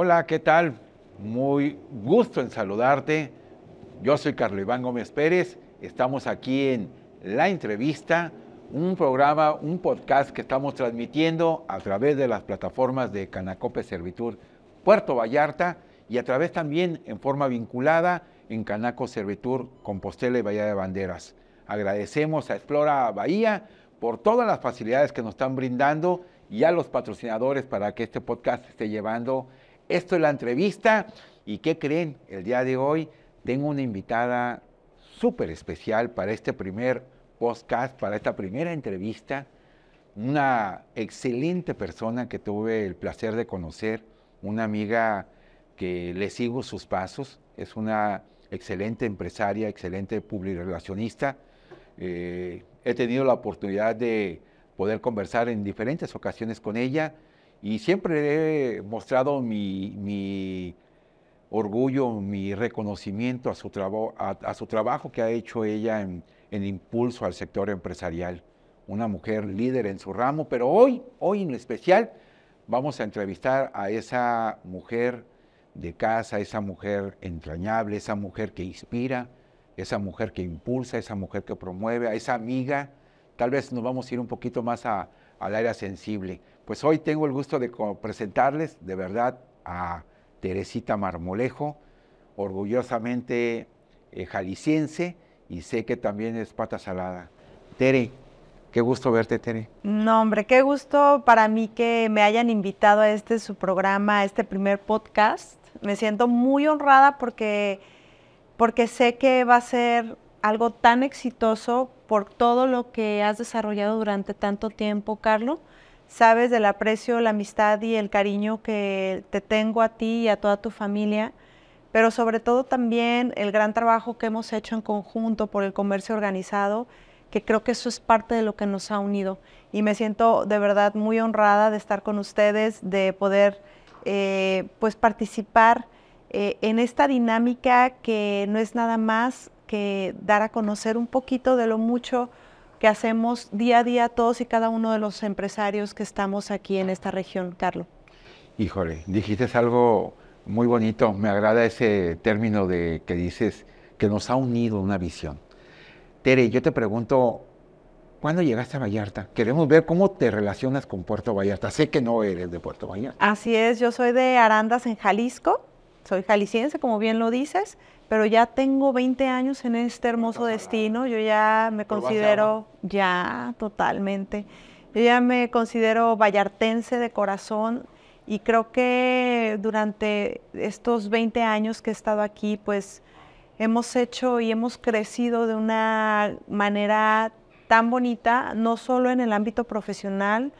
Hola, ¿qué tal? Muy gusto en saludarte. Yo soy Carlos Iván Gómez Pérez. Estamos aquí en La Entrevista, un programa, un podcast que estamos transmitiendo a través de las plataformas de Canacope Servitur Puerto Vallarta y a través también en forma vinculada en Canaco Servitur Compostela y Bahía de Banderas. Agradecemos a Explora Bahía por todas las facilidades que nos están brindando y a los patrocinadores para que este podcast esté llevando. Esto es la entrevista y ¿qué creen? El día de hoy tengo una invitada súper especial para este primer podcast, para esta primera entrevista. Una excelente persona que tuve el placer de conocer, una amiga que le sigo sus pasos, es una excelente empresaria, excelente publirelacionista. Eh, he tenido la oportunidad de poder conversar en diferentes ocasiones con ella y siempre he mostrado mi, orgullo, mi reconocimiento a su, a, su, trabajo que ha hecho ella en, en, impulso al sector empresarial. Una mujer líder en su ramo, pero hoy, hoy en especial, vamos a entrevistar a esa mujer de casa, esa mujer entrañable, esa mujer que inspira, esa mujer que impulsa, esa mujer que promueve, a esa amiga. Tal vez nos vamos a ir un poquito más al área sensible. Pues hoy tengo el gusto de presentarles de verdad a Teresita Marmolejo, orgullosamente eh, jalisciense y sé que también es pata salada. Tere, qué gusto verte, Tere. No, hombre, qué gusto para mí que me hayan invitado a este su programa, a este primer podcast. Me siento muy honrada porque porque sé que va a ser algo tan exitoso por todo lo que has desarrollado durante tanto tiempo, Carlos. Sabes del aprecio, la amistad y el cariño que te tengo a ti y a toda tu familia, pero sobre todo también el gran trabajo que hemos hecho en conjunto por el comercio organizado, que creo que eso es parte de lo que nos ha unido. Y me siento de verdad muy honrada de estar con ustedes, de poder eh, pues participar eh, en esta dinámica que no es nada más que dar a conocer un poquito de lo mucho que hacemos día a día todos y cada uno de los empresarios que estamos aquí en esta región, Carlos. Híjole, dijiste algo muy bonito, me agrada ese término de que dices que nos ha unido una visión. Tere, yo te pregunto, ¿cuándo llegaste a Vallarta? Queremos ver cómo te relacionas con Puerto Vallarta. Sé que no eres de Puerto Vallarta. Así es, yo soy de Arandas en Jalisco, soy jalisciense, como bien lo dices, pero ya tengo 20 años en este hermoso destino. Yo ya me considero, ya totalmente, yo ya me considero vallartense de corazón y creo que durante estos 20 años que he estado aquí, pues hemos hecho y hemos crecido de una manera tan bonita, no solo en el ámbito profesional,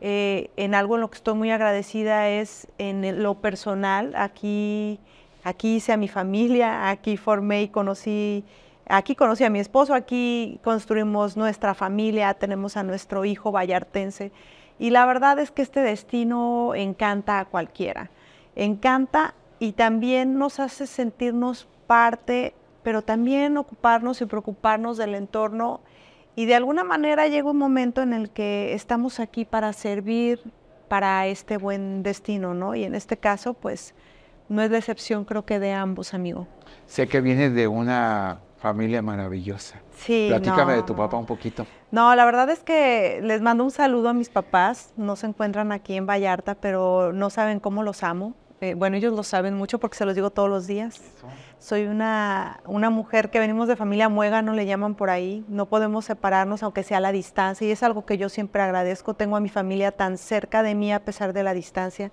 eh, en algo en lo que estoy muy agradecida es en lo personal. Aquí, aquí hice a mi familia, aquí formé y conocí, aquí conocí a mi esposo, aquí construimos nuestra familia, tenemos a nuestro hijo vallartense. Y la verdad es que este destino encanta a cualquiera. Encanta y también nos hace sentirnos parte, pero también ocuparnos y preocuparnos del entorno y de alguna manera llega un momento en el que estamos aquí para servir para este buen destino, ¿no? Y en este caso, pues, no es decepción creo que de ambos, amigo. Sé que vienes de una familia maravillosa. Sí. Platícame de tu papá un poquito. No, la verdad es que les mando un saludo a mis papás. No se encuentran aquí en Vallarta, pero no saben cómo los amo. Eh, bueno, ellos lo saben mucho porque se los digo todos los días. Soy una, una mujer que venimos de familia muega, no le llaman por ahí. No podemos separarnos aunque sea a la distancia y es algo que yo siempre agradezco. Tengo a mi familia tan cerca de mí a pesar de la distancia.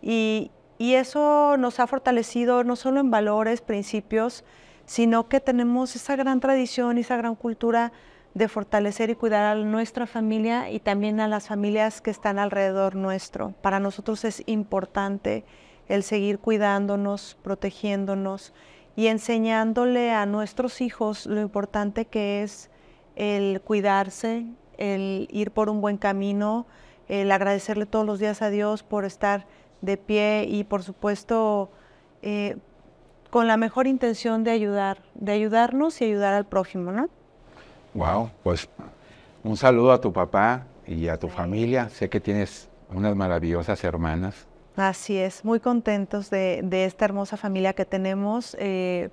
Y, y eso nos ha fortalecido no solo en valores, principios, sino que tenemos esa gran tradición y esa gran cultura de fortalecer y cuidar a nuestra familia y también a las familias que están alrededor nuestro. Para nosotros es importante el seguir cuidándonos, protegiéndonos y enseñándole a nuestros hijos lo importante que es el cuidarse, el ir por un buen camino, el agradecerle todos los días a Dios por estar de pie y por supuesto eh, con la mejor intención de ayudar, de ayudarnos y ayudar al prójimo, ¿no? Wow, pues un saludo a tu papá y a tu familia. Sé que tienes unas maravillosas hermanas Así es, muy contentos de, esta hermosa familia que tenemos. Eh,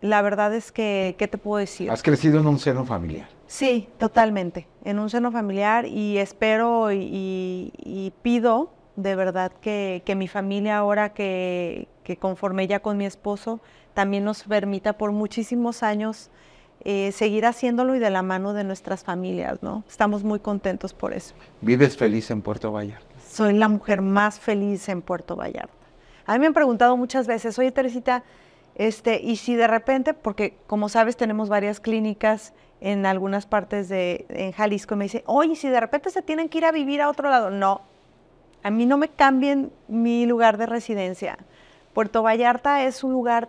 la verdad es que, ¿qué te puedo decir? Has crecido en un seno familiar. Sí, totalmente, en un seno familiar y espero y, pido de verdad que, mi familia ahora que, que, conforme ya con mi esposo también nos permita por muchísimos años eh, seguir haciéndolo y de la mano de nuestras familias, ¿no? Estamos muy contentos por eso. ¿Vives feliz en Puerto Vallarta? Soy la mujer más feliz en Puerto Vallarta. A mí me han preguntado muchas veces, oye Teresita, este, y si de repente, porque como sabes tenemos varias clínicas en algunas partes de en Jalisco, me dice, oye, si de repente se tienen que ir a vivir a otro lado, no, a mí no me cambien mi lugar de residencia. Puerto Vallarta es un lugar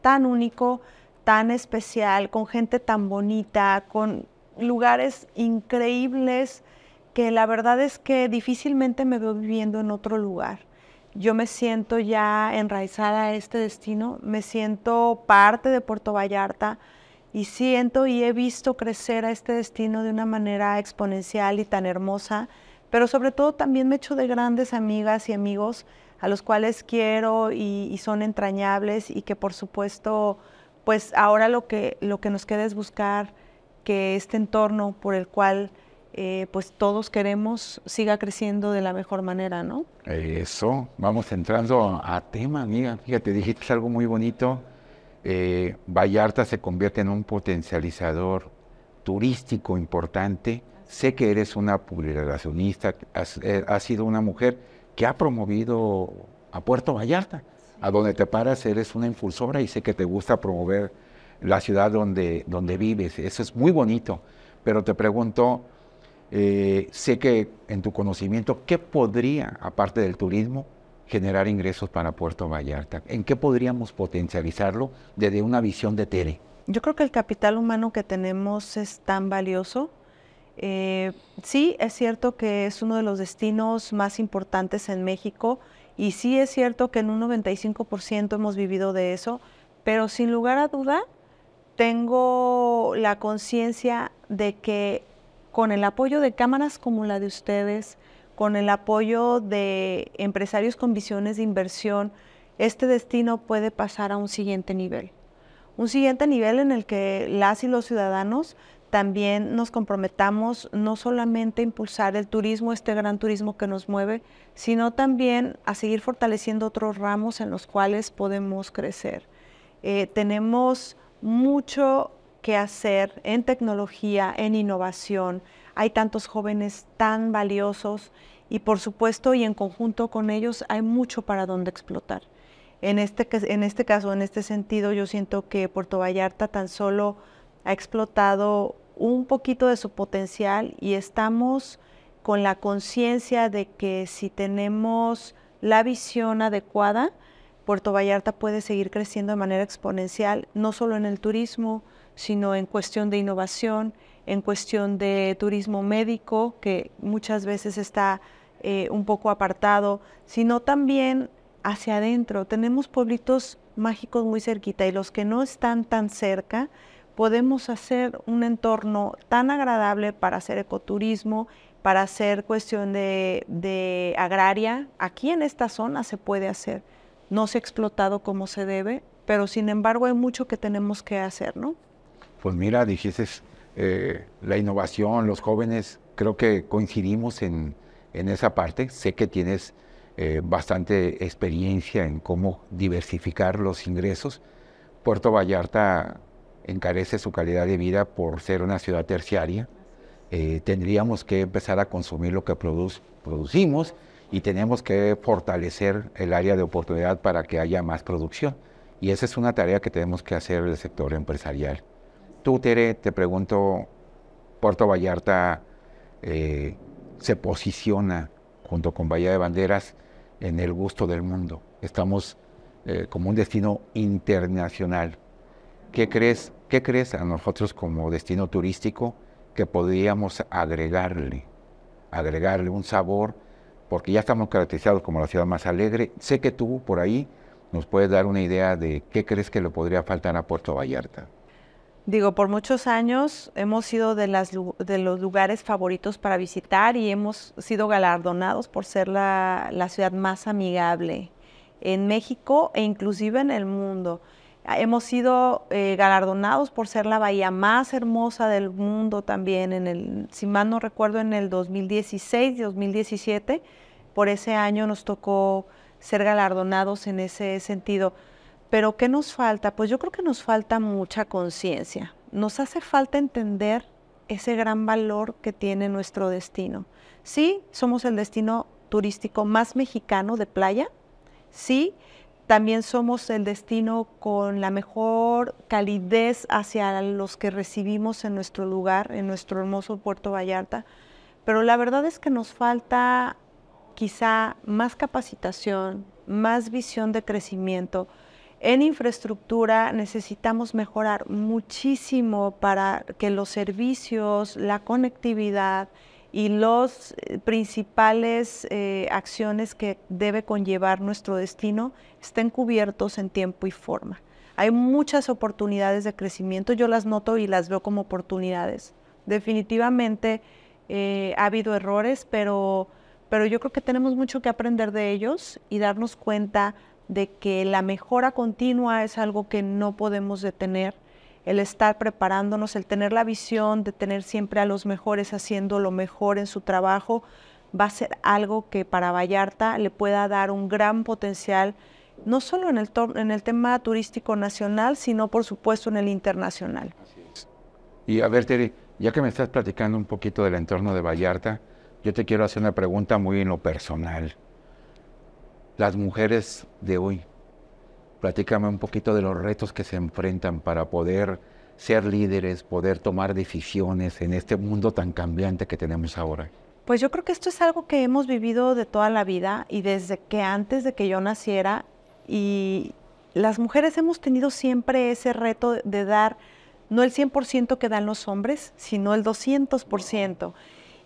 tan único, tan especial, con gente tan bonita, con lugares increíbles, que la verdad es que difícilmente me veo viviendo en otro lugar. Yo me siento ya enraizada a este destino, me siento parte de Puerto Vallarta y siento y he visto crecer a este destino de una manera exponencial y tan hermosa, pero sobre todo también me echo de grandes amigas y amigos a los cuales quiero y, son entrañables y que por supuesto, pues ahora lo que, lo que nos queda es buscar que este entorno por el cual eh, pues todos queremos siga creciendo de la mejor manera, ¿no? Eso, vamos entrando a tema, amiga. Fíjate, dijiste algo muy bonito. Eh, Vallarta se convierte en un potencializador turístico importante. Sé que eres una publicacionista, has, eh, has sido una mujer que ha promovido a Puerto Vallarta. A donde te paras eres una impulsora y sé que te gusta promover la ciudad donde, donde vives. Eso es muy bonito. Pero te pregunto, eh, sé que en tu conocimiento, ¿qué podría, aparte del turismo, generar ingresos para Puerto Vallarta? ¿En qué podríamos potencializarlo desde una visión de Tere? Yo creo que el capital humano que tenemos es tan valioso. Eh, sí, es cierto que es uno de los destinos más importantes en México y sí es cierto que en un 95% hemos vivido de eso, pero sin lugar a duda tengo la conciencia de que con el apoyo de cámaras como la de ustedes, con el apoyo de empresarios con visiones de inversión, este destino puede pasar a un siguiente nivel. Un siguiente nivel en el que las y los ciudadanos también nos comprometamos no solamente a impulsar el turismo, este gran turismo que nos mueve, sino también a seguir fortaleciendo otros ramos en los cuales podemos crecer. Eh, tenemos mucho que hacer en tecnología, en innovación. Hay tantos jóvenes tan valiosos y por supuesto y en conjunto con ellos hay mucho para donde explotar. En este, en este caso, en este sentido, yo siento que Puerto Vallarta tan solo ha explotado un poquito de su potencial y estamos con la conciencia de que si tenemos la visión adecuada, Puerto Vallarta puede seguir creciendo de manera exponencial, no solo en el turismo, sino en cuestión de innovación, en cuestión de turismo médico, que muchas veces está eh, un poco apartado, sino también hacia adentro. Tenemos pueblitos mágicos muy cerquita y los que no están tan cerca, podemos hacer un entorno tan agradable para hacer ecoturismo, para hacer cuestión de, de agraria. Aquí en esta zona se puede hacer. No se ha explotado como se debe, pero sin embargo hay mucho que tenemos que hacer, ¿no? Pues mira, dijiste eh, la innovación, los jóvenes, creo que coincidimos en, esa parte. Sé que tienes eh, bastante experiencia en cómo diversificar los ingresos. Puerto Vallarta encarece su calidad de vida por ser una ciudad terciaria. Eh, tendríamos que empezar a consumir lo que producimos y tenemos que fortalecer el área de oportunidad para que haya más producción. Y esa es una tarea que tenemos que hacer el sector empresarial. Tú, Tere, te pregunto, Puerto Vallarta eh, se posiciona junto con Bahía de Banderas en el gusto del mundo. Estamos eh, como un destino internacional. ¿Qué crees, ¿Qué crees a nosotros como destino turístico que podríamos agregarle? Agregarle un sabor, porque ya estamos caracterizados como la ciudad más alegre. Sé que tú por ahí nos puedes dar una idea de qué crees que le podría faltar a Puerto Vallarta. Digo, por muchos años hemos sido de, las, los lugares favoritos para visitar y hemos sido galardonados por ser la, la ciudad más amigable en México e inclusive en el mundo. Hemos sido eh, galardonados por ser la bahía más hermosa del mundo también, en el, si mal no recuerdo, en el 2016 y 2017. Por ese año nos tocó ser galardonados en ese sentido. Pero ¿qué nos falta? Pues yo creo que nos falta mucha conciencia. Nos hace falta entender ese gran valor que tiene nuestro destino. Sí, somos el destino turístico más mexicano de playa. Sí, también somos el destino con la mejor calidez hacia los que recibimos en nuestro lugar, en nuestro hermoso Puerto Vallarta. Pero la verdad es que nos falta quizá más capacitación, más visión de crecimiento. En infraestructura necesitamos mejorar muchísimo para que los servicios, la conectividad, y las eh, principales eh, acciones que debe conllevar nuestro destino estén cubiertos en tiempo y forma. Hay muchas oportunidades de crecimiento, yo las noto y las veo como oportunidades. Definitivamente eh, ha habido errores, pero, pero yo creo que tenemos mucho que aprender de ellos y darnos cuenta de que la mejora continua es algo que no podemos detener el estar preparándonos, el tener la visión de tener siempre a los mejores haciendo lo mejor en su trabajo, va a ser algo que para Vallarta le pueda dar un gran potencial, no solo en el, en el tema turístico nacional, sino por supuesto en el internacional. Y a ver, Terry, ya que me estás platicando un poquito del entorno de Vallarta, yo te quiero hacer una pregunta muy en lo personal. Las mujeres de hoy, Platícame un poquito de los retos que se enfrentan para poder ser líderes, poder tomar decisiones en este mundo tan cambiante que tenemos ahora. Pues yo creo que esto es algo que hemos vivido de toda la vida y desde que antes de que yo naciera y las mujeres hemos tenido siempre ese reto de dar no el 100% que dan los hombres, sino el 200%.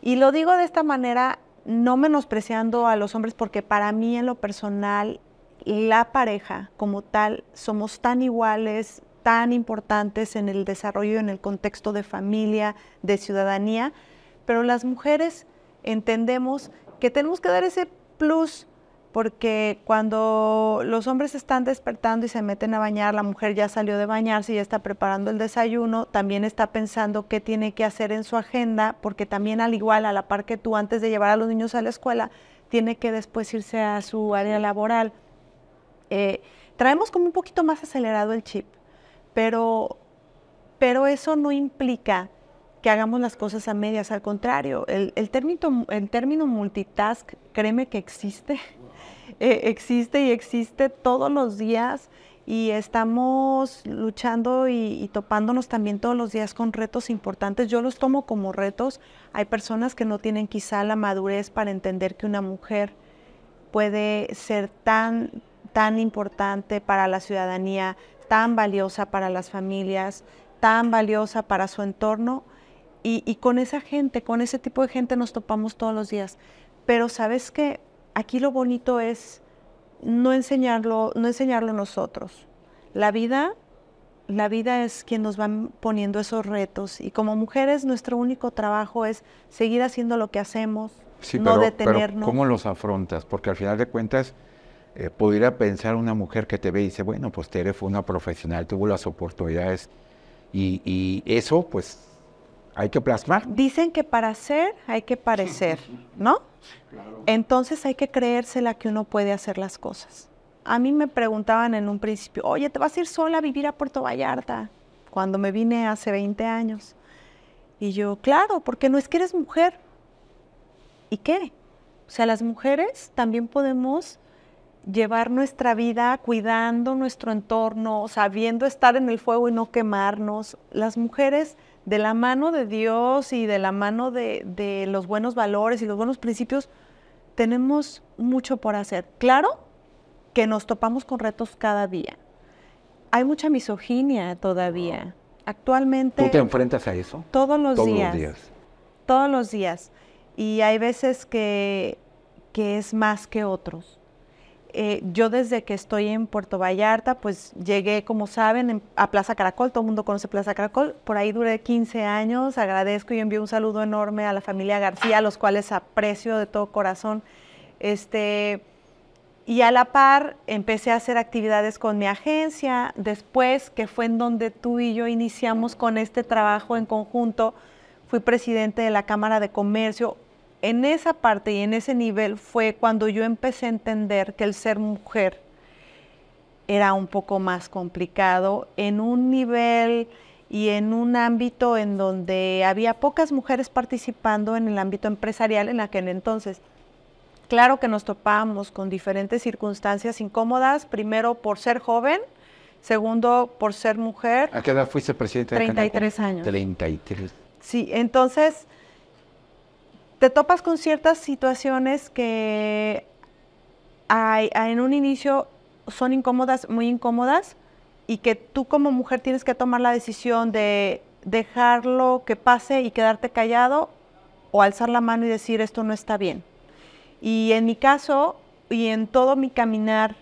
Y lo digo de esta manera, no menospreciando a los hombres, porque para mí en lo personal la pareja como tal somos tan iguales, tan importantes en el desarrollo, en el contexto de familia, de ciudadanía, pero las mujeres entendemos que tenemos que dar ese plus porque cuando los hombres están despertando y se meten a bañar, la mujer ya salió de bañarse y ya está preparando el desayuno, también está pensando qué tiene que hacer en su agenda, porque también al igual, a la par que tú, antes de llevar a los niños a la escuela, tiene que después irse a su área laboral. Eh, traemos como un poquito más acelerado el chip, pero, pero eso no implica que hagamos las cosas a medias, al contrario, el, el, término, el término multitask, créeme que existe, eh, existe y existe todos los días y estamos luchando y, y, topándonos también todos los días con retos importantes. Yo los tomo como retos. Hay personas que no tienen quizá la madurez para entender que una mujer puede ser tan, tan importante para la ciudadanía, tan valiosa para las familias, tan valiosa para su entorno. Y, con esa gente, con ese tipo de gente nos topamos todos los días. Pero sabes que aquí lo bonito es no enseñarlo, no enseñarlo nosotros. La vida, la vida es quien nos va poniendo esos retos. Y como mujeres, nuestro único trabajo es seguir haciendo lo que hacemos, no detenernos. ¿Cómo los afrontas? Porque al final de cuentas, eh, pudiera pensar una mujer que te ve y dice, bueno, pues Tere fue una profesional, tuvo las oportunidades y, eso pues hay que plasmar. Dicen que para ser hay que parecer, ¿no? Entonces hay que creérsela que uno puede hacer las cosas. A mí me preguntaban en un principio, oye, ¿te vas a ir sola a vivir a Puerto Vallarta? Cuando me vine hace 20 años. Y yo, claro, porque no es que eres mujer. ¿Y qué? O sea, las mujeres también podemos llevar nuestra vida cuidando nuestro entorno, sabiendo estar en el fuego y no quemarnos. Las mujeres de la mano de Dios y de la mano de, los buenos valores y los buenos principios, tenemos mucho por hacer. Claro que nos topamos con retos cada día. Hay mucha misoginia todavía. Actualmente... ¿Tú te enfrentas a eso? Todos los días. Los días. Todos los días. Y hay veces que, que es más que otros eh, yo desde que estoy en Puerto Vallarta, pues llegué, como saben, a Plaza Caracol, todo el mundo conoce Plaza Caracol, por ahí duré 15 años, agradezco y envío un saludo enorme a la familia García, a los cuales aprecio de todo corazón. Este, y a la par empecé a hacer actividades con mi agencia, después que fue en donde tú y yo iniciamos con este trabajo en conjunto, fui presidente de la Cámara de Comercio, en esa parte y en ese nivel fue cuando yo empecé a entender que el ser mujer era un poco más complicado en un nivel y en un ámbito en donde había pocas mujeres participando en el ámbito empresarial en aquel entonces. Claro que nos topábamos con diferentes circunstancias incómodas, primero por ser joven, segundo por ser mujer. ¿A qué edad fuiste presidente? 33 años. 33. Sí, entonces te topas con ciertas situaciones que en un inicio son incómodas, muy incómodas, y que tú como mujer tienes que tomar la decisión de dejarlo que pase y quedarte callado o alzar la mano y decir esto no está bien. Y en mi caso y en todo mi caminar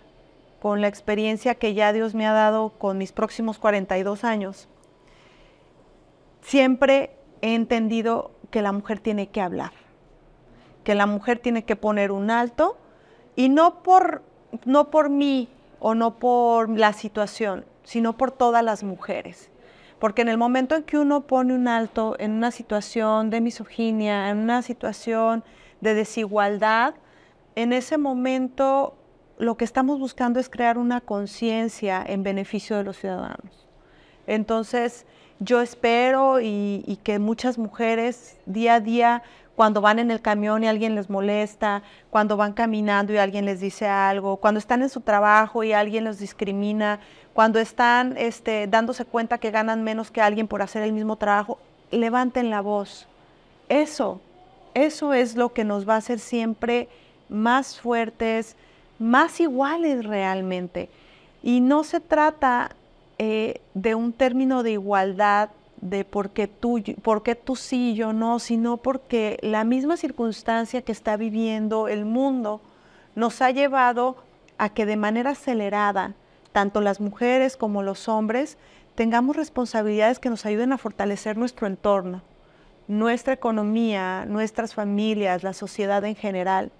con la experiencia que ya Dios me ha dado con mis próximos 42 años, siempre he entendido que la mujer tiene que hablar que la mujer tiene que poner un alto y no por, no por mí o no por la situación, sino por todas las mujeres. Porque en el momento en que uno pone un alto en una situación de misoginia, en una situación de desigualdad, en ese momento lo que estamos buscando es crear una conciencia en beneficio de los ciudadanos. Entonces, yo espero y, y, que muchas mujeres día a día cuando van en el camión y alguien les molesta, cuando van caminando y alguien les dice algo, cuando están en su trabajo y alguien los discrimina, cuando están este, dándose cuenta que ganan menos que alguien por hacer el mismo trabajo, levanten la voz. Eso, eso es lo que nos va a hacer siempre más fuertes, más iguales realmente. Y no se trata eh, de un término de igualdad de por qué, tú, por tú sí yo no, sino porque la misma circunstancia que está viviendo el mundo nos ha llevado a que de manera acelerada, tanto las mujeres como los hombres, tengamos responsabilidades que nos ayuden a fortalecer nuestro entorno, nuestra economía, nuestras familias, la sociedad en general,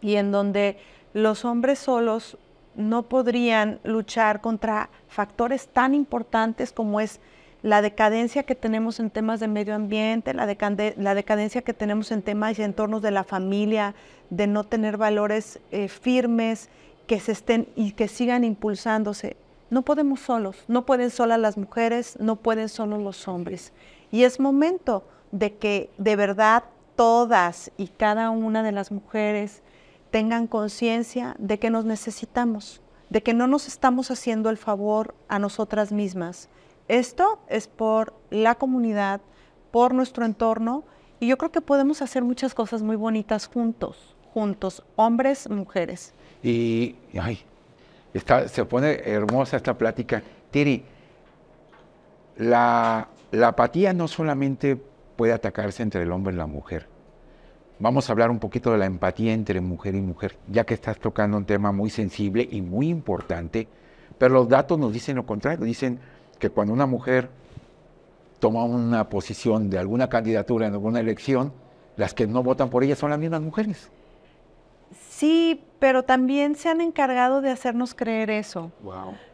y en donde los hombres solos no podrían luchar contra factores tan importantes como es la decadencia que tenemos en temas de medio ambiente, la, decadencia que tenemos en temas y entornos de la familia, de no tener valores eh, firmes que se estén y que sigan impulsándose. No podemos solos, no pueden solas las mujeres, no pueden solos los hombres. Y es momento de que de verdad todas y cada una de las mujeres tengan conciencia de que nos necesitamos, de que no nos estamos haciendo el favor a nosotras mismas, esto es por la comunidad, por nuestro entorno, y yo creo que podemos hacer muchas cosas muy bonitas juntos, juntos, hombres, mujeres. Y, ay, se pone hermosa esta plática. Tiri, la, la apatía no solamente puede atacarse entre el hombre y la mujer. Vamos a hablar un poquito de la empatía entre mujer y mujer, ya que estás tocando un tema muy sensible y muy importante, pero los datos nos dicen lo contrario, dicen que cuando una mujer toma una posición de alguna candidatura en alguna elección, las que no votan por ella son las mismas mujeres. Sí, pero también se han encargado de hacernos creer eso.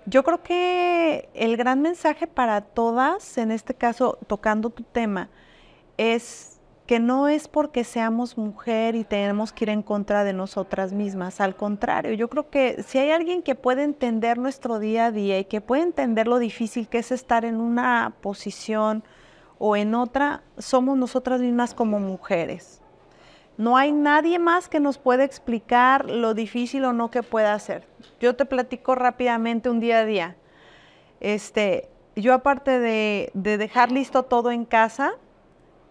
Yo creo que el gran mensaje para todas, en este caso tocando tu tema, es que no es porque seamos mujer y tenemos que ir en contra de nosotras mismas, al contrario, yo creo que si hay alguien que puede entender nuestro día a día y que puede entender lo difícil que es estar en una posición o en otra, somos nosotras mismas como mujeres. No hay nadie más que nos pueda explicar lo difícil o no que pueda hacer. Yo te platico rápidamente un día a día. Este, yo aparte de, de dejar listo todo en casa,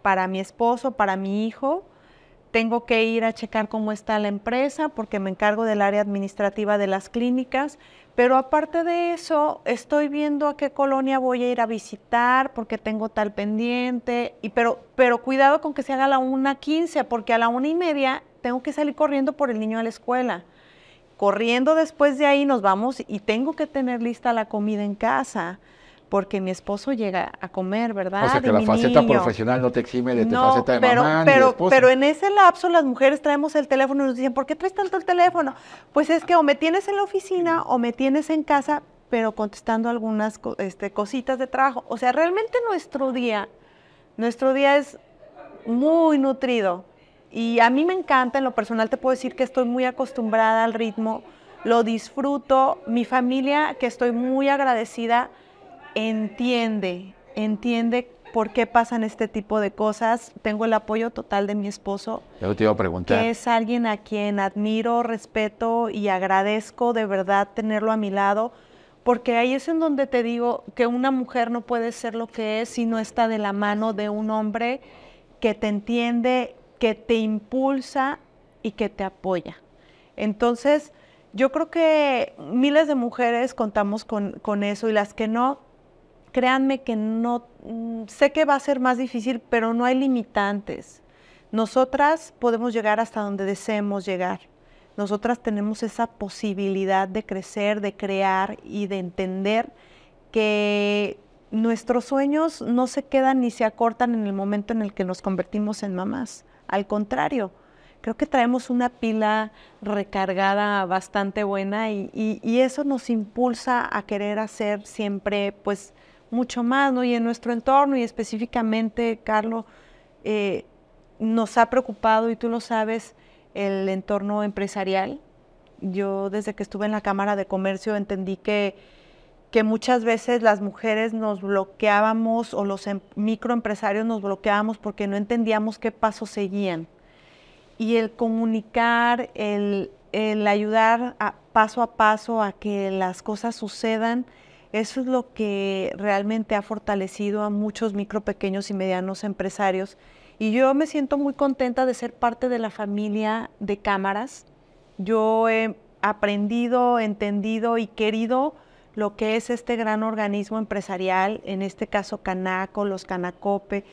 para mi esposo, para mi hijo. Tengo que ir a checar cómo está la empresa porque me encargo del área administrativa de las clínicas. Pero aparte de eso, estoy viendo a qué colonia voy a ir a visitar porque tengo tal pendiente. Y pero, pero cuidado con que se haga a la 1.15 porque a la una y media tengo que salir corriendo por el niño a la escuela. corriendo después de ahí nos vamos y tengo que tener lista la comida en casa porque mi esposo llega a comer, ¿verdad? O sea que la faceta profesional no te exime de tu faceta de pero, mamá pero, ni de Pero en ese lapso las mujeres traemos el teléfono y nos dicen, ¿por qué traes tanto el teléfono? Pues es que o me tienes en la oficina o me tienes en casa, pero contestando algunas este, cositas de trabajo. O sea, realmente nuestro día, nuestro día es muy nutrido. Y a mí me encanta, en lo personal te puedo decir que estoy muy acostumbrada al ritmo, lo disfruto. Mi familia, que estoy muy agradecida, entiende, entiende por qué pasan este tipo de cosas. Tengo el apoyo total de mi esposo. Yo te iba a preguntar. Que es alguien a quien admiro, respeto y agradezco de verdad tenerlo a mi lado, porque ahí es en donde te digo que una mujer no puede ser lo que es si no está de la mano de un hombre que te entiende, que te impulsa y que te apoya. Entonces, yo creo que miles de mujeres contamos con, con eso y las que no, créanme que no, mm, sé que va a ser más difícil, pero no hay limitantes. Nosotras podemos llegar hasta donde deseemos llegar. Nosotras tenemos esa posibilidad de crecer, de crear y de entender que nuestros sueños no se quedan ni se acortan en el momento en el que nos convertimos en mamás. Al contrario, creo que traemos una pila recargada bastante buena y, y eso nos impulsa a querer hacer siempre, pues, mucho más, ¿no? Y en nuestro entorno y específicamente, Carlos, eh, nos ha preocupado, y tú lo sabes, el entorno empresarial. Yo desde que estuve en la Cámara de Comercio entendí que, que muchas veces las mujeres nos bloqueábamos o los em, microempresarios nos bloqueábamos porque no entendíamos qué pasos seguían. Y el comunicar, el, el ayudar paso a paso a que las cosas sucedan, eso es lo que realmente ha fortalecido a muchos micro, pequeños y medianos empresarios. Y yo me siento muy contenta de ser parte de la familia de cámaras. Yo he aprendido, entendido y querido lo que es este gran organismo empresarial, en este caso Canaco, los Canacope,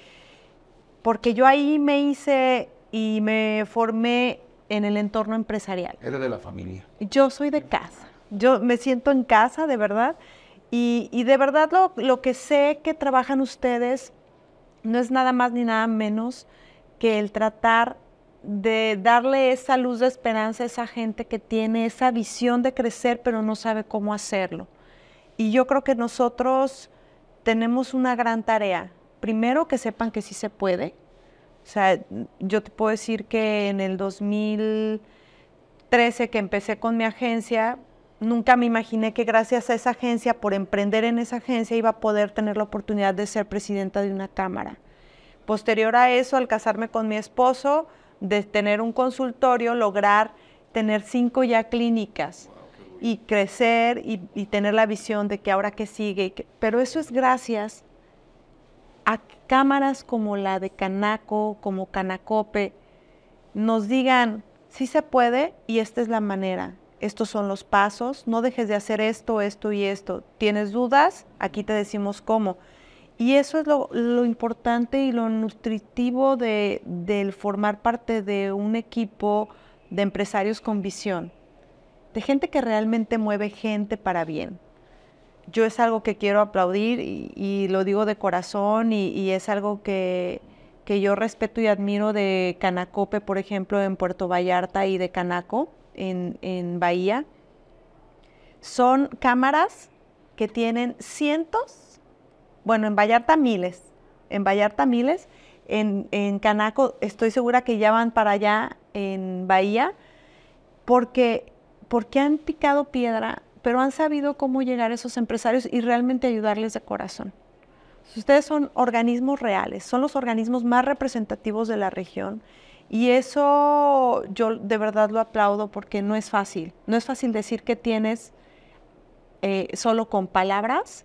porque yo ahí me hice y me formé en el entorno empresarial. Eres de la familia. Yo soy de casa. Yo me siento en casa, de verdad. Y, de verdad lo, que sé que trabajan ustedes no es nada más ni nada menos que el tratar de darle esa luz de esperanza a esa gente que tiene esa visión de crecer pero no sabe cómo hacerlo. Y yo creo que nosotros tenemos una gran tarea. Primero que sepan que sí se puede. O sea, yo te puedo decir que en el 2013 que empecé con mi agencia, nunca me imaginé que gracias a esa agencia, por emprender en esa agencia, iba a poder tener la oportunidad de ser presidenta de una cámara. Posterior a eso, al casarme con mi esposo, de tener un consultorio, lograr tener cinco ya clínicas y crecer y, tener la visión de que ahora que sigue. pero eso es gracias a cámaras como la de Canaco, como Canacope, nos digan, sí se puede y esta es la manera estos son los pasos, no dejes de hacer esto, esto y esto. ¿Tienes dudas? Aquí te decimos cómo. Y eso es lo, importante y lo nutritivo de, del formar parte de un equipo de empresarios con visión, de gente que realmente mueve gente para bien. Yo es algo que quiero aplaudir y, lo digo de corazón y, y es algo que, que yo respeto y admiro de Canacope, por ejemplo, en Puerto Vallarta y de Canaco en, Bahía, son cámaras que tienen cientos, bueno, en Vallarta miles, en Vallarta miles, en, en, Canaco estoy segura que ya van para allá en Bahía, porque, porque han picado piedra, pero han sabido cómo llegar a esos empresarios y realmente ayudarles de corazón. Ustedes son organismos reales, son los organismos más representativos de la región y eso yo de verdad lo aplaudo porque no es fácil. No es fácil decir que tienes eh, solo con palabras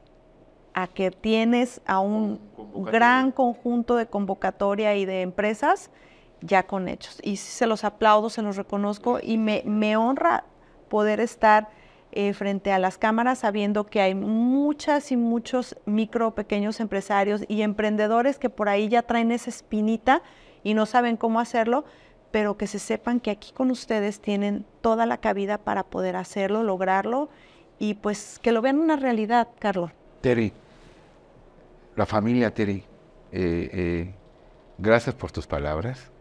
a que tienes a un gran conjunto de convocatoria y de empresas ya con hechos. Y se los aplaudo, se los reconozco y me, me honra poder estar eh, frente a las cámaras sabiendo que hay muchas y muchos micro, pequeños empresarios y emprendedores que por ahí ya traen esa espinita y no saben cómo hacerlo, pero que se sepan que aquí con ustedes tienen toda la cabida para poder hacerlo, lograrlo y pues que lo vean una realidad, Carlos. Terry, la familia Terry, eh, eh, gracias por tus palabras.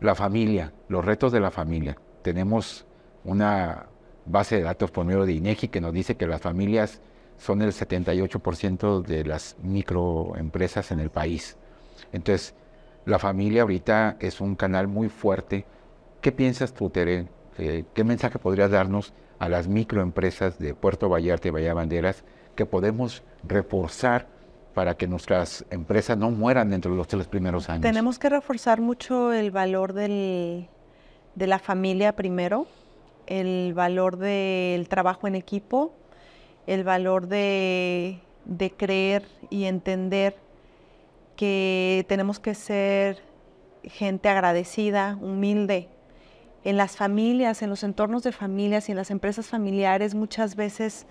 La familia, los retos de la familia. Tenemos una base de datos por medio de INEGI que nos dice que las familias son el 78% de las microempresas en el país. Entonces, la familia ahorita es un canal muy fuerte. ¿Qué piensas tú, Tere? Eh, ¿Qué mensaje podrías darnos a las microempresas de Puerto Vallarta y Bahía que podemos reforzar para que nuestras empresas no mueran dentro de los tres primeros años? Tenemos que reforzar mucho el valor del, de la familia primero, el valor del trabajo en equipo, el valor de, de creer y entender que tenemos que ser gente agradecida, humilde. En las familias, en los entornos de familias y en las empresas familiares muchas veces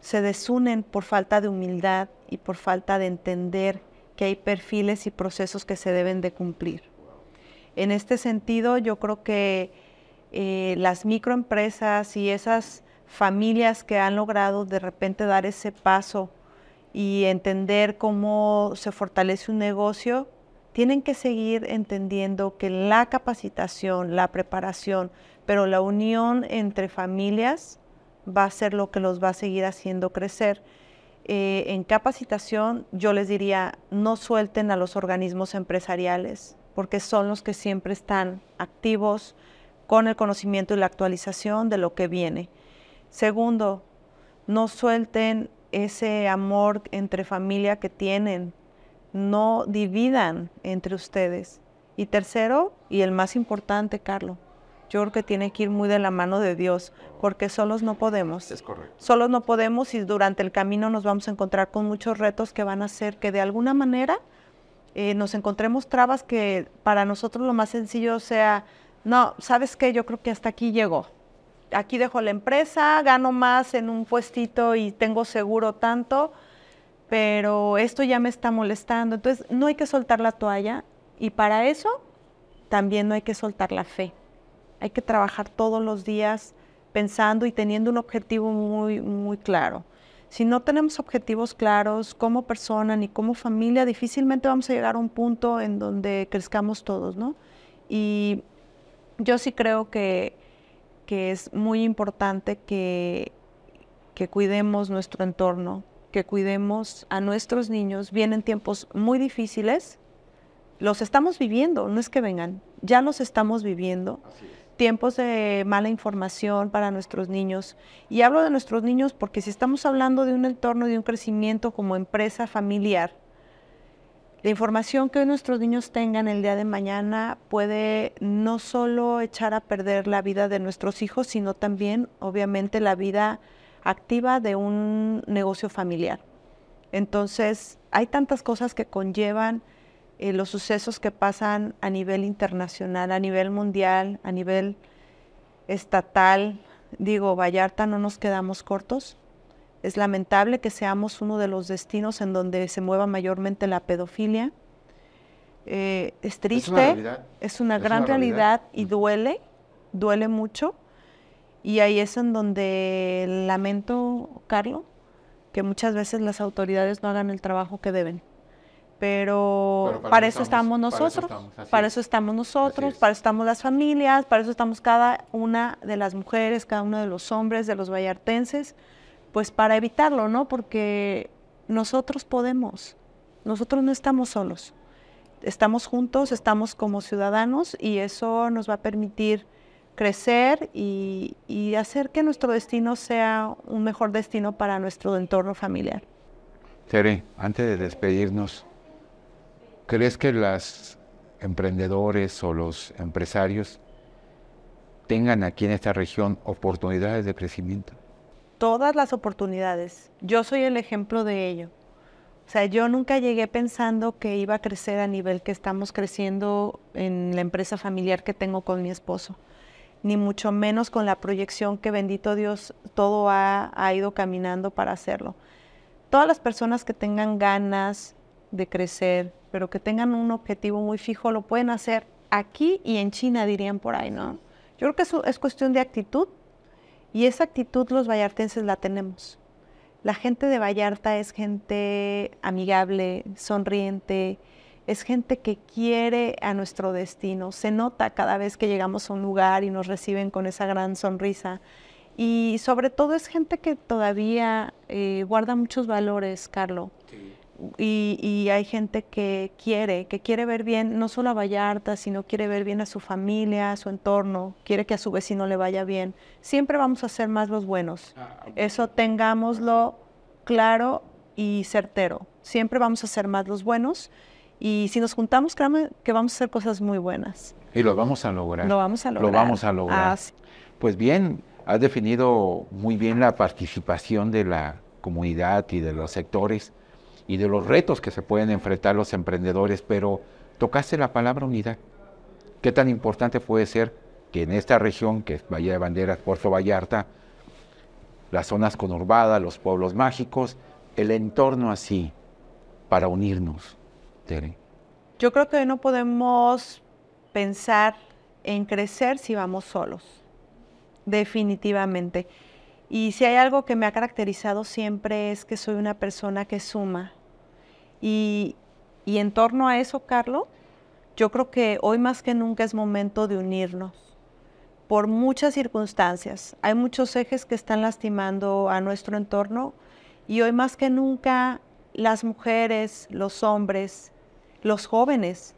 se desunen por falta de humildad y por falta de entender que hay perfiles y procesos que se deben de cumplir. En este sentido, yo creo que eh, las microempresas y esas familias que han logrado de repente dar ese paso y entender cómo se fortalece un negocio, tienen que seguir entendiendo que la capacitación, la preparación, pero la unión entre familias va a ser lo que los va a seguir haciendo crecer. Eh, en capacitación yo les diría, no suelten a los organismos empresariales, porque son los que siempre están activos con el conocimiento y la actualización de lo que viene. Segundo, no suelten ese amor entre familia que tienen, no dividan entre ustedes. Y tercero, y el más importante, Carlos, yo creo que tiene que ir muy de la mano de Dios, porque solos no podemos. Es correcto. Solos no podemos y durante el camino nos vamos a encontrar con muchos retos que van a hacer que de alguna manera eh, nos encontremos trabas que para nosotros lo más sencillo sea, no, ¿sabes qué? Yo creo que hasta aquí llegó aquí dejo la empresa, gano más en un puestito y tengo seguro tanto, pero esto ya me está molestando. Entonces, no hay que soltar la toalla y para eso también no hay que soltar la fe. Hay que trabajar todos los días pensando y teniendo un objetivo muy, muy claro. Si no tenemos objetivos claros como persona ni como familia, difícilmente vamos a llegar a un punto en donde crezcamos todos, ¿no? Y yo sí creo que que es muy importante que, que cuidemos nuestro entorno, que cuidemos a nuestros niños. Vienen tiempos muy difíciles, los estamos viviendo, no es que vengan, ya los estamos viviendo. Tiempos de mala información para nuestros niños. Y hablo de nuestros niños porque si estamos hablando de un entorno, de un crecimiento como empresa familiar, la información que hoy nuestros niños tengan el día de mañana puede no solo echar a perder la vida de nuestros hijos, sino también, obviamente, la vida activa de un negocio familiar. Entonces, hay tantas cosas que conllevan eh, los sucesos que pasan a nivel internacional, a nivel mundial, a nivel estatal. Digo, Vallarta no nos quedamos cortos. Es lamentable que seamos uno de los destinos en donde se mueva mayormente la pedofilia. Eh, es triste, es una, gran realidad. y duele, duele mucho. Y ahí es en donde lamento, Carlos, que muchas veces las autoridades no hagan el trabajo que deben. Pero, para, eso estamos, nosotros, para eso estamos, nosotros, para eso estamos las familias, para eso estamos cada una de las mujeres, cada uno de los hombres, de los vallartenses, pues para evitarlo, ¿no? Porque nosotros podemos, nosotros no estamos solos, estamos juntos, estamos como ciudadanos y eso nos va a permitir crecer y, hacer que nuestro destino sea un mejor destino para nuestro entorno familiar. Tere, antes de despedirnos, ¿crees que los emprendedores o los empresarios tengan aquí en esta región oportunidades de crecimiento? Todas las oportunidades. Yo soy el ejemplo de ello. O sea, yo nunca llegué pensando que iba a crecer a nivel que estamos creciendo en la empresa familiar que tengo con mi esposo, ni mucho menos con la proyección que bendito Dios todo ha, ido caminando para hacerlo. Todas las personas que tengan ganas de crecer, pero que tengan un objetivo muy fijo, lo pueden hacer. aquí y en China, dirían por ahí, ¿no? Yo creo que es cuestión de actitud y esa actitud los vallartenses la tenemos. La gente de Vallarta es gente amigable, sonriente, es gente que quiere a nuestro destino. Se nota cada vez que llegamos a un lugar y nos reciben con esa gran sonrisa. Y sobre todo es gente que todavía eh, guarda muchos valores, Carlos. Y, hay gente que quiere, que quiere ver bien no solo a Vallarta, sino quiere ver bien a su familia, a su entorno, quiere que a su vecino le vaya bien. Siempre vamos a ser más los buenos. Ah, Eso tengámoslo claro y certero. Siempre vamos a ser más los buenos y si nos juntamos, créanme que vamos a hacer cosas muy buenas. Y lo vamos a lograr. Lo vamos a lograr. Lo vamos a lograr. Ah, pues bien, has definido muy bien la participación de la comunidad y de los sectores y de los retos que se pueden enfrentar los emprendedores, pero tocaste la palabra unidad. ¿Qué tan importante puede ser que en esta región, que es Valle de Banderas, Puerto Vallarta, las zonas conurbadas, los pueblos mágicos, el entorno así, para unirnos? Tere. Yo creo que no podemos pensar en crecer si vamos solos, definitivamente. Y si hay algo que me ha caracterizado siempre es que soy una persona que suma, y, en torno a eso, Carlos, yo creo que hoy más que nunca es momento de unirnos por muchas circunstancias. Hay muchos ejes que están lastimando a nuestro entorno y hoy más que nunca las mujeres, los hombres, los jóvenes,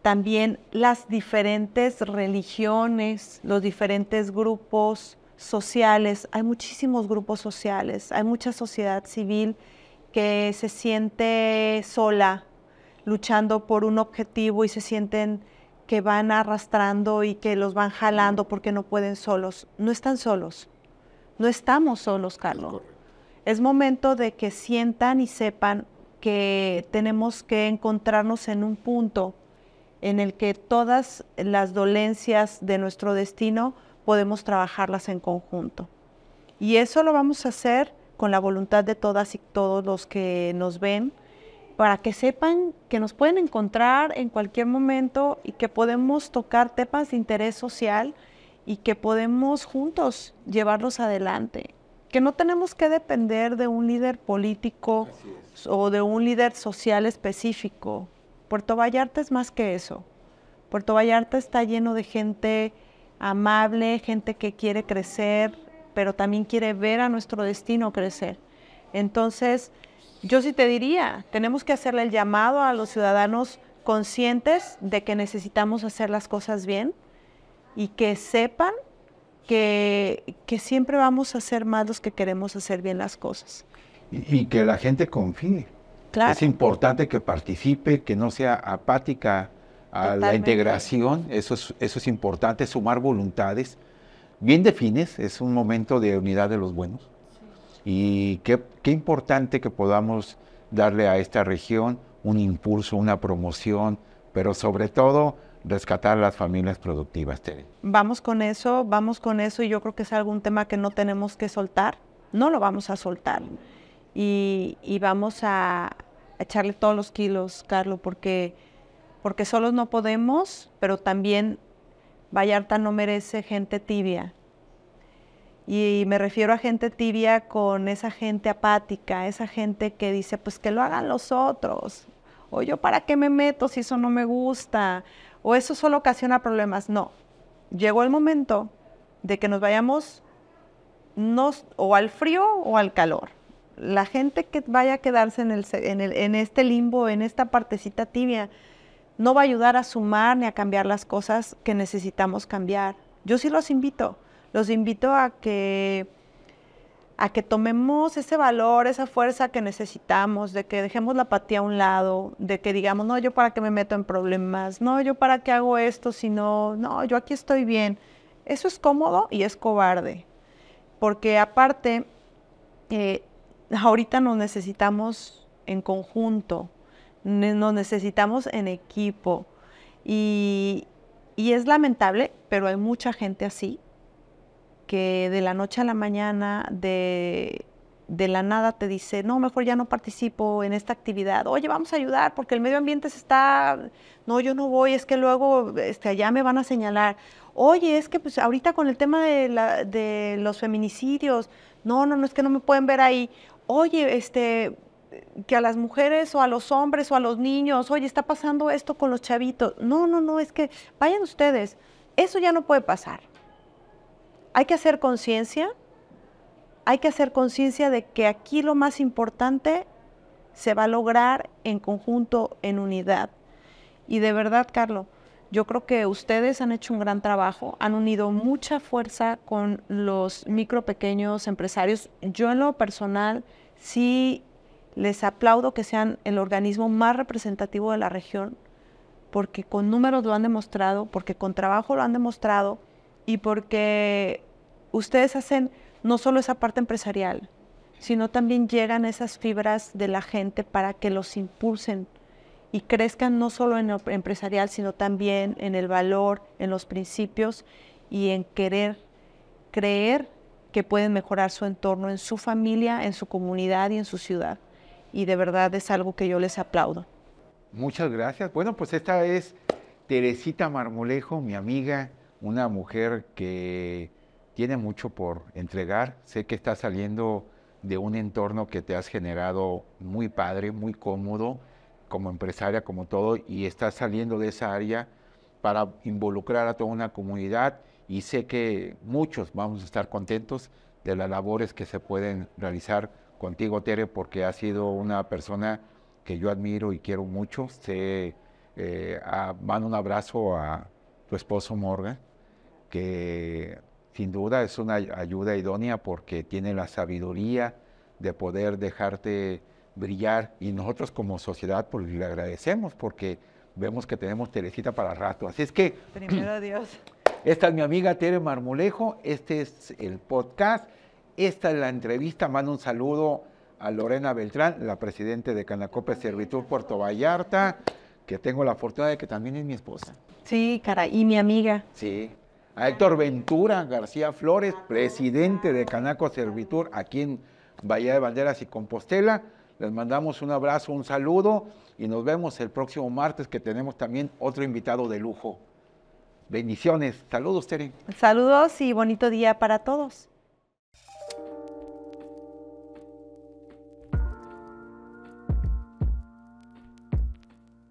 también las diferentes religiones, los diferentes grupos sociales, hay muchísimos grupos sociales, hay mucha sociedad civil que se siente sola luchando por un objetivo y se sienten que van arrastrando y que los van jalando porque no pueden solos. No están solos. No estamos solos, Carlos. Es momento de que sientan y sepan que tenemos que encontrarnos en un punto en el que todas las dolencias de nuestro destino podemos trabajarlas en conjunto. Y eso lo vamos a hacer con la voluntad de todas y todos los que nos ven, para que sepan que nos pueden encontrar en cualquier momento y que podemos tocar temas de interés social y que podemos juntos llevarlos adelante. Que no tenemos que depender de un líder político o de un líder social específico. Puerto Vallarta es más que eso. Puerto Vallarta está lleno de gente amable, gente que quiere crecer, pero también quiere ver a nuestro destino crecer. Entonces, yo sí te diría, tenemos que hacerle el llamado a los ciudadanos conscientes de que necesitamos hacer las cosas bien y que sepan que, que siempre vamos a ser más los que queremos hacer bien las cosas. Y, que la gente confíe. Es importante que participe, que no sea apática a la integración, eso es, eso es importante, sumar voluntades bien defines, es un momento de unidad de los buenos. Y qué, importante que podamos darle a esta región un impulso, una promoción, pero sobre todo rescatar las familias productivas, Tere. Vamos con eso, vamos con eso y yo creo que es algún tema que no tenemos que soltar, no lo vamos a soltar. Y, vamos a echarle todos los kilos, Carlos, porque, porque solos no podemos, pero también Vallarta no merece gente tibia. Y me refiero a gente tibia con esa gente apática, esa gente que dice, pues que lo hagan los otros. O yo para qué me meto si eso no me gusta. O eso solo ocasiona problemas. No. Llegó el momento de que nos vayamos o al frío o al calor. La gente que vaya a quedarse en, el, en este limbo, en esta partecita tibia, no va a ayudar a sumar ni a cambiar las cosas que necesitamos cambiar. Yo sí los invito, los invito a que a que tomemos ese valor, esa fuerza que necesitamos, de que dejemos la apatía a un lado, de que digamos, no, yo para qué me meto en problemas, no, yo para qué hago esto, sino, no, yo aquí estoy bien. Eso es cómodo y es cobarde, porque aparte, eh, ahorita nos necesitamos en conjunto, nos necesitamos en equipo. Y, es lamentable, pero hay mucha gente así, que de la noche a la mañana, de, de la nada te dice, no, mejor ya no participo en esta actividad. Oye, vamos a ayudar porque el medio ambiente se está, no, yo no voy, es que luego este, allá me van a señalar. Oye, es que pues ahorita con el tema de, la, de los feminicidios, no, no, no, es que no me pueden ver ahí. Oye, este, que a las mujeres o a los hombres o a los niños, oye, está pasando esto con los chavitos. No, no, no, es que vayan ustedes. Eso ya no puede pasar. Hay que hacer conciencia, hay que hacer conciencia de que aquí lo más importante se va a lograr en conjunto, en unidad. Y de verdad, Carlos, yo creo que ustedes han hecho un gran trabajo, han unido mucha fuerza con los micro pequeños empresarios. Yo en lo personal sí les aplaudo que sean el organismo más representativo de la región, porque con números lo han demostrado, porque con trabajo lo han demostrado y porque ustedes hacen no solo esa parte empresarial, sino también llegan esas fibras de la gente para que los impulsen y crezcan no solo en lo empresarial, sino también en el valor, en los principios y en querer creer que pueden mejorar su entorno en su familia, en su comunidad y en su ciudad y de verdad es algo que yo les aplaudo. Muchas gracias. Bueno, pues esta es Teresita Marmolejo, mi amiga, una mujer que tiene mucho por entregar. Sé que está saliendo de un entorno que te has generado muy padre, muy cómodo, como empresaria, como todo, y estás saliendo de esa área para involucrar a toda una comunidad y sé que muchos vamos a estar contentos de las labores que se pueden realizar contigo, Tere, porque has sido una persona que yo admiro y quiero mucho. Se eh, mando un abrazo a tu esposo Morgan, que sin duda es una ayuda idónea porque tiene la sabiduría de poder dejarte brillar y nosotros como sociedad pues le agradecemos porque vemos que tenemos Teresita para rato. Así es que... Primero Dios. Esta es mi amiga Tere Marmolejo, este es el podcast. Esta es la entrevista. Mando un saludo a Lorena Beltrán, la presidenta de Canacope Servitur Puerto Vallarta, que tengo la fortuna de que también es mi esposa. Sí, cara, y mi amiga. Sí. A Héctor Ventura García Flores, presidente de Canaco Servitur aquí en Bahía de Banderas y Compostela. Les mandamos un abrazo, un saludo y nos vemos el próximo martes que tenemos también otro invitado de lujo. Bendiciones. Saludos, Tere. Saludos y bonito día para todos.